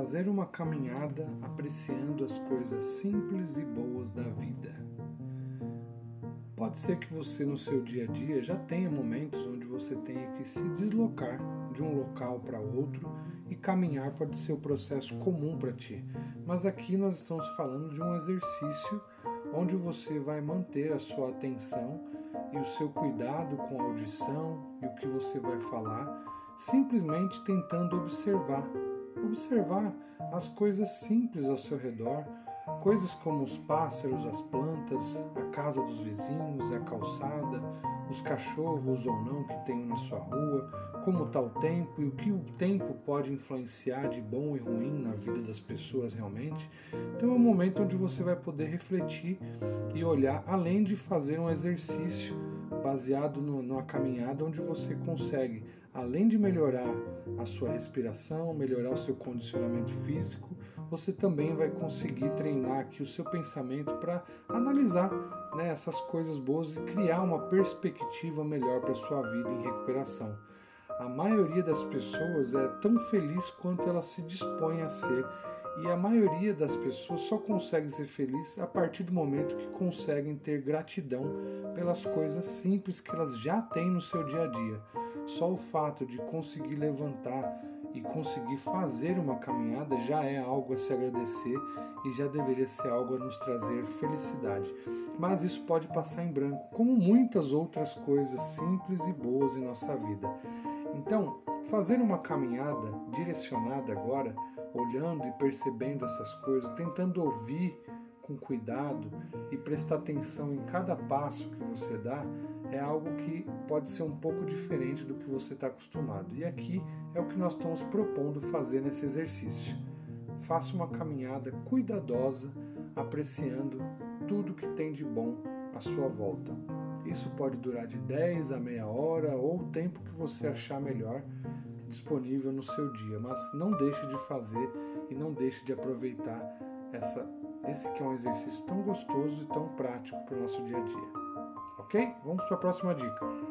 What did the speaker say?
fazer uma caminhada apreciando as coisas simples e boas da vida. Pode ser que você no seu dia a dia já tenha momentos onde você tenha que se deslocar de um local para outro e caminhar pode ser o um processo comum para ti. Mas aqui nós estamos falando de um exercício onde você vai manter a sua atenção e o seu cuidado com a audição e o que você vai falar, simplesmente tentando observar. Observar as coisas simples ao seu redor, coisas como os pássaros, as plantas, a casa dos vizinhos, a calçada, os cachorros ou não que tem na sua rua, como está o tempo e o que o tempo pode influenciar de bom e ruim na vida das pessoas realmente. Então é um momento onde você vai poder refletir e olhar, além de fazer um exercício baseado no, numa caminhada onde você consegue, além de melhorar a sua respiração, melhorar o seu condicionamento físico, você também vai conseguir treinar aqui o seu pensamento para analisar né, essas coisas boas e criar uma perspectiva melhor para a sua vida em recuperação. A maioria das pessoas é tão feliz quanto ela se dispõe a ser, e a maioria das pessoas só consegue ser feliz a partir do momento que conseguem ter gratidão pelas coisas simples que elas já têm no seu dia a dia. Só o fato de conseguir levantar e conseguir fazer uma caminhada já é algo a se agradecer e já deveria ser algo a nos trazer felicidade. Mas isso pode passar em branco, como muitas outras coisas simples e boas em nossa vida. Então, fazer uma caminhada direcionada agora, olhando e percebendo essas coisas, tentando ouvir com cuidado e prestar atenção em cada passo que você dá, é algo que pode ser um pouco diferente do que você está acostumado. E aqui é o que nós estamos propondo fazer nesse exercício. Faça uma caminhada cuidadosa, apreciando tudo que tem de bom à sua volta. Isso pode durar de 10 a meia hora ou o tempo que você achar melhor disponível no seu dia, mas não deixe de fazer e não deixe de aproveitar essa, esse que é um exercício tão gostoso e tão prático para o nosso dia a dia. Ok? Vamos para a próxima dica.